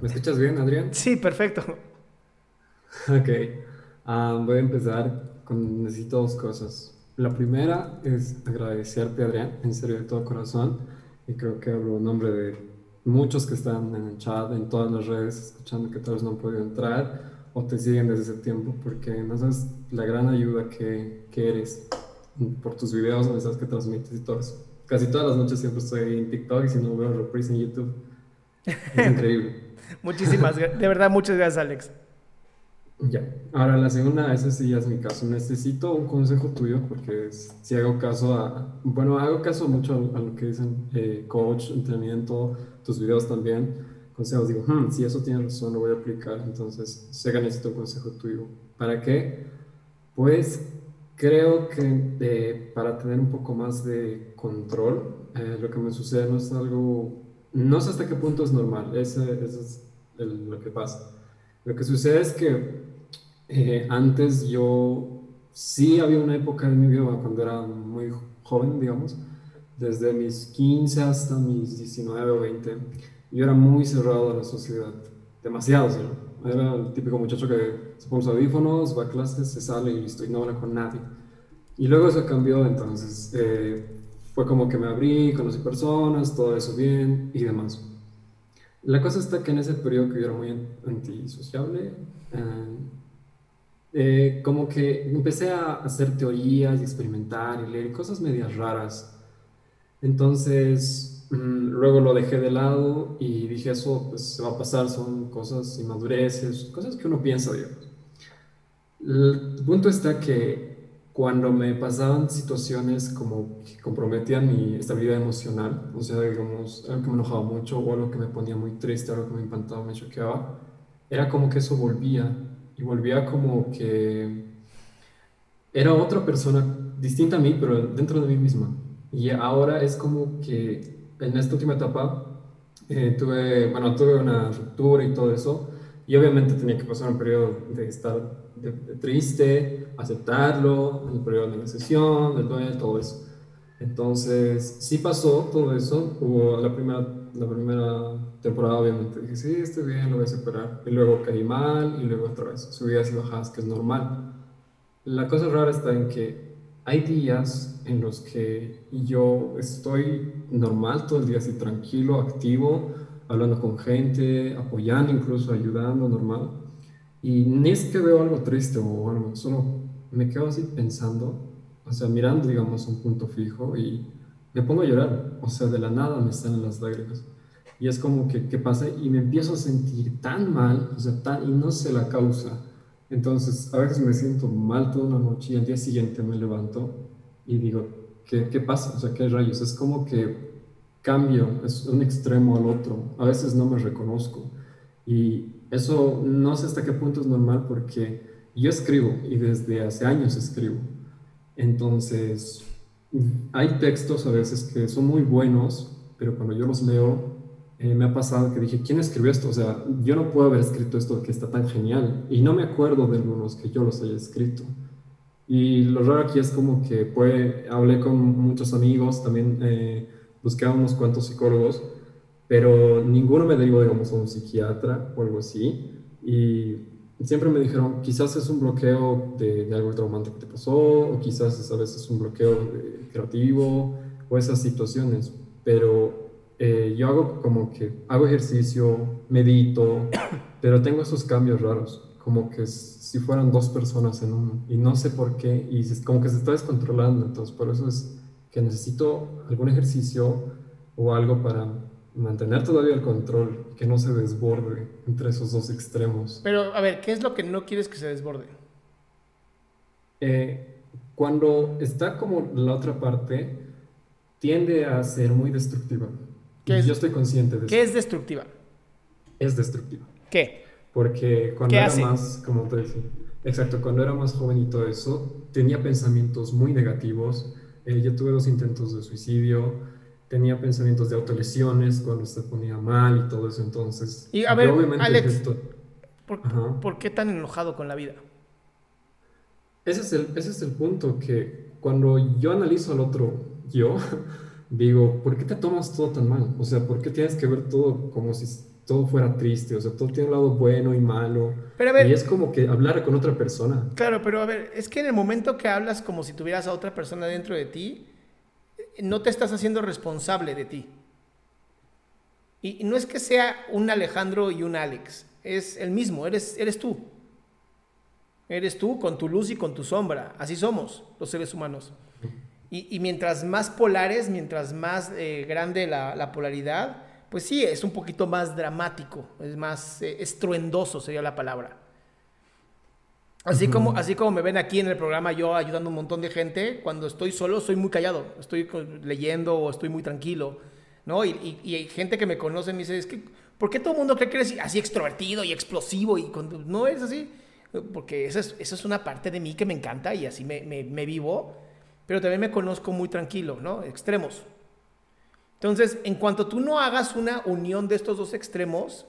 ¿Me escuchas bien, Adrián? Sí, perfecto. Ok. Ah, voy a empezar con necesito dos cosas. La primera es agradecerte, Adrián, en serio, de todo corazón. Y creo que hablo en nombre de muchos que están en el chat, en todas las redes, escuchando que tal vez no han podido entrar o te siguen desde ese tiempo, porque no sabes la gran ayuda que, que eres por tus videos, mensajes que transmites y todo eso. Casi todas las noches siempre estoy en TikTok y si no veo reprise en YouTube. Es increíble. Muchísimas gracias. De verdad, muchas gracias, Alex. Ya. Ahora, la segunda, ese sí es mi caso. Necesito un consejo tuyo porque si hago caso a, bueno, hago caso mucho a, lo que dicen eh, coach, entrenamiento, tus videos también, consejos. Digo, hmm, si eso tiene razón, lo voy a aplicar. Entonces, sé que necesito un consejo tuyo. ¿Para qué? Pues creo que eh, para tener un poco más de control, eh, lo que me sucede no es algo no sé hasta qué punto es normal, eso, es lo que pasa. Lo que sucede es que eh, antes yo sí había una época en mi vida cuando era muy joven, digamos, desde mis 15 hasta mis 19 o 20, yo era muy cerrado a la sociedad, demasiado cerrado. Era el típico muchacho que se pone los audífonos, va a clases, se sale y listo, y no habla con nadie. Y luego eso cambió, entonces eh, fue como que me abrí, conocí personas, todo eso bien y demás. La cosa está que en ese periodo que yo era muy antisociable, eh, eh, como que empecé a hacer teorías y experimentar y leer cosas medias raras. Entonces, mm, luego lo dejé de lado y dije, eso pues, se va a pasar, son cosas inmadureces, cosas que uno piensa, digamos. El punto está que cuando me pasaban situaciones como que comprometían mi estabilidad emocional, o sea, digamos, algo que me enojaba mucho o algo que me ponía muy triste, algo que me impactaba, me choqueaba, era como que eso volvía y volvía como que era otra persona distinta a mí, pero dentro de mí misma. Y ahora es como que en esta última etapa eh, tuve, bueno, tuve una ruptura y todo eso, y obviamente tenía que pasar un periodo de estar triste, aceptarlo, el periodo de negociación, del todo eso. Entonces, sí pasó todo eso. Hubo la primera, la primera temporada, obviamente, dije, sí, estoy bien, lo voy a superar. Y luego caí mal, y luego otra vez, subidas y bajadas, que es normal. La cosa rara está en que hay días en los que yo estoy normal todo el día, así tranquilo, activo, hablando con gente, apoyando, incluso ayudando, normal. Y ni es que veo algo triste o algo, solo me quedo así pensando, o sea, mirando, digamos, un punto fijo y me pongo a llorar, o sea, de la nada me salen las lágrimas. Y es como que, ¿qué pasa? Y me empiezo a sentir tan mal, o sea, tan, y no sé la causa. Entonces, a veces me siento mal toda una noche y al día siguiente me levanto y digo, ¿qué, qué pasa? O sea, ¿qué rayos? Es como que cambio, es un extremo al otro. A veces no me reconozco. Y eso no sé hasta qué punto es normal porque yo escribo y desde hace años escribo. Entonces, hay textos a veces que son muy buenos, pero cuando yo los leo, eh, me ha pasado que dije, ¿quién escribió esto? O sea, yo no puedo haber escrito esto que está tan genial. Y no me acuerdo de algunos que yo los haya escrito. Y lo raro aquí es como que puede, hablé con muchos amigos, también eh, busqué a unos cuantos psicólogos, pero ninguno me derivó, digamos, a un psiquiatra o algo así. Y siempre me dijeron, quizás es un bloqueo de, de algo traumante que te pasó, o quizás es, a veces un bloqueo de- creativo, o esas situaciones. Pero eh, yo hago como que hago ejercicio, medito, pero tengo esos cambios raros, como que si fueran dos personas en uno, y no sé por qué, y como que se está descontrolando, entonces por eso es que necesito algún ejercicio o algo para mantener todavía el control, que no se desborde entre esos dos extremos. Pero, a ver, ¿qué es lo que no quieres que se desborde? Eh, cuando está como la otra parte, tiende a ser muy destructiva. ¿Qué Y es- yo estoy consciente de ¿Qué eso. es destructiva? Es destructiva. ¿Qué? Porque cuando ¿Qué era hace? más, como te decía, exacto, cuando era más joven y todo eso, tenía pensamientos muy negativos. Eh, yo tuve dos intentos de suicidio, tenía pensamientos de autolesiones cuando se ponía mal y todo eso. Entonces, Y, a ver, Alex, esto- ¿Por, por qué tan enojado con la vida? ese es el, ese es el punto que cuando yo analizo al otro yo, digo, ¿por qué te tomas todo tan mal? O sea, ¿por qué tienes que ver todo como si todo fuera triste? O sea, todo tiene un lado bueno y malo. Pero a ver- y es como que hablar con otra persona. Claro, pero a ver, es que en el momento que hablas como si tuvieras a otra persona dentro de ti, no te estás haciendo responsable de ti. Y y no es que sea un Alejandro y un Alex, es el mismo, eres, eres tú. Eres tú con tu luz y con tu sombra. Así somos los seres humanos. Y, y mientras más polares, mientras más eh, grande la, la polaridad, pues sí, es un poquito más dramático, es más eh, estruendoso sería la palabra. Así, como, así como me ven aquí en el programa yo ayudando a un montón de gente, cuando estoy solo soy muy callado, estoy leyendo o estoy muy tranquilo, ¿no? Y, y- y hay gente que me conoce y me dice, es que, ¿por qué todo el mundo cree que eres así extrovertido y explosivo? Y cuando no es así, porque esa es, esa es una parte de mí que me encanta y así me, me- me vivo, pero también me conozco muy tranquilo, ¿no? Extremos. Entonces, en cuanto tú no hagas una unión de estos dos extremos,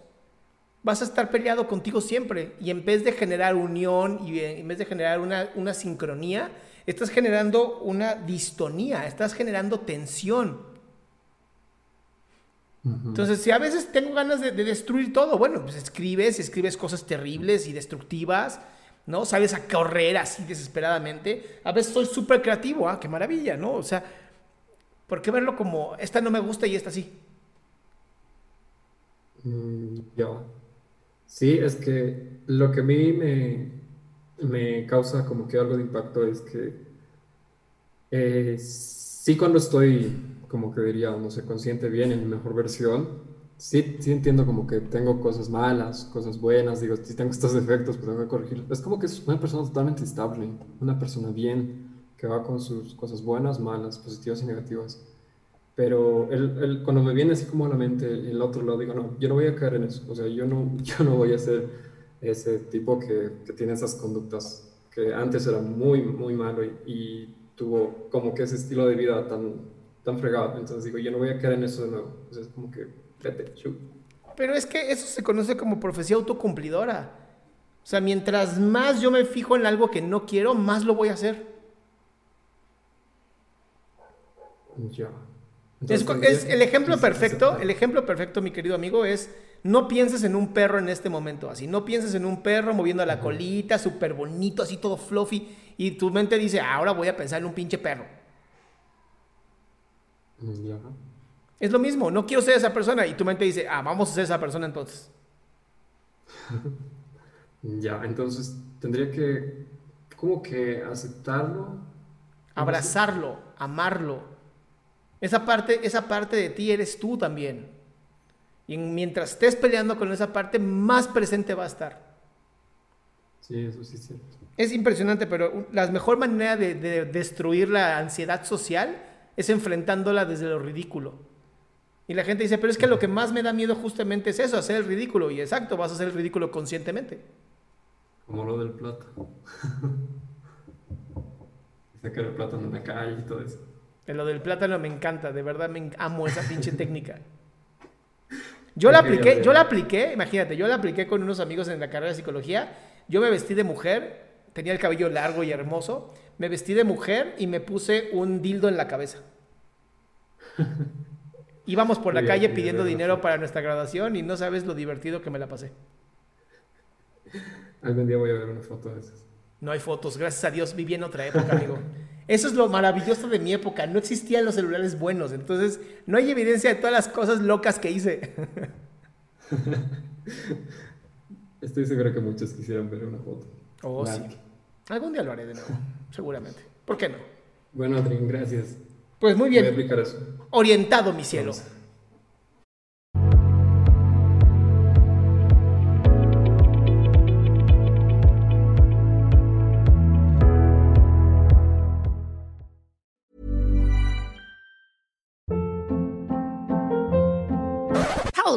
vas a estar peleado contigo siempre. Y en vez de generar unión y en vez de generar una, una sincronía, estás generando una distonía, estás generando tensión. Entonces, si a veces tengo ganas de, de destruir todo, bueno, pues escribes, escribes cosas terribles y destructivas, ¿no? Sales a correr así desesperadamente. A veces soy súper creativo, ah, qué maravilla, ¿no? O sea, ¿por qué verlo como, esta no me gusta y esta sí? Mm, ya. Sí, es que lo que a mí me, me causa como que algo de impacto es que eh, sí cuando estoy, como que diría, no sé, consciente bien en mi mejor versión, sí, sí entiendo como que tengo cosas malas, cosas buenas, digo, si tengo estos defectos, pues tengo que corregir. Es como que es una persona totalmente estable, una persona bien, que va con sus cosas buenas, malas, positivas y negativas. Pero el, el- cuando me viene así como a la mente el otro lado, digo, no, yo no voy a caer en eso. O sea, yo no, yo no voy a ser ese tipo que, que tiene esas conductas, que antes era muy, muy malo y, y tuvo como que ese estilo de vida tan, tan fregado. Entonces digo, yo no voy a caer en eso de nuevo. O sea, es como que, vete, chu. Pero es que eso se conoce como profecía autocumplidora. O sea, mientras más yo me fijo en algo que no quiero, más lo voy a hacer. Ya. Es, Entonces, es el ejemplo perfecto, el ejemplo perfecto, mi querido amigo, es no pienses en un perro en este momento, así, no pienses en un perro moviendo la colita, súper bonito, así todo fluffy, y tu mente dice, ahora voy a pensar en un pinche perro. Ya. Es lo mismo, no quiero ser esa persona, y tu mente dice, ah, vamos a ser esa persona entonces. Ya, entonces tendría que, como que aceptarlo. Abrazarlo, amarlo. Esa parte, esa parte de ti eres tú también. Y en- mientras estés peleando con esa parte, más presente va a estar. Sí, eso sí es cierto. Es impresionante, pero la mejor manera de, de destruir la ansiedad social es enfrentándola desde lo ridículo. Y la gente dice, pero es que lo que más me da miedo justamente es eso, hacer el ridículo. Y exacto, vas a hacer el ridículo conscientemente. Como lo del plátano. Sacar el plátano en la calle y todo eso. En lo del plátano me encanta, de verdad me amo esa pinche técnica. Yo la apliqué, yo la apliqué, imagínate, yo la apliqué con unos amigos en la carrera de psicología. Yo me vestí de mujer tenía el cabello largo y hermoso, me vestí de mujer y me puse un dildo en la cabeza. Íbamos por la calle pidiendo dinero para nuestra graduación y no sabes lo divertido que me la pasé. Algún día voy a ver una foto de esas. No hay fotos, gracias a Dios viví en otra época, amigo. Eso es lo maravilloso de mi época, no existían los celulares buenos, entonces no hay evidencia de todas las cosas locas que hice. Estoy seguro que muchos quisieran ver una foto. Oh, sí. Algún día lo haré de nuevo, seguramente. ¿Por qué no? Bueno, Adrián, gracias. Pues muy bien. Voy a aplicar eso. Orientado, mi cielo. Vamos.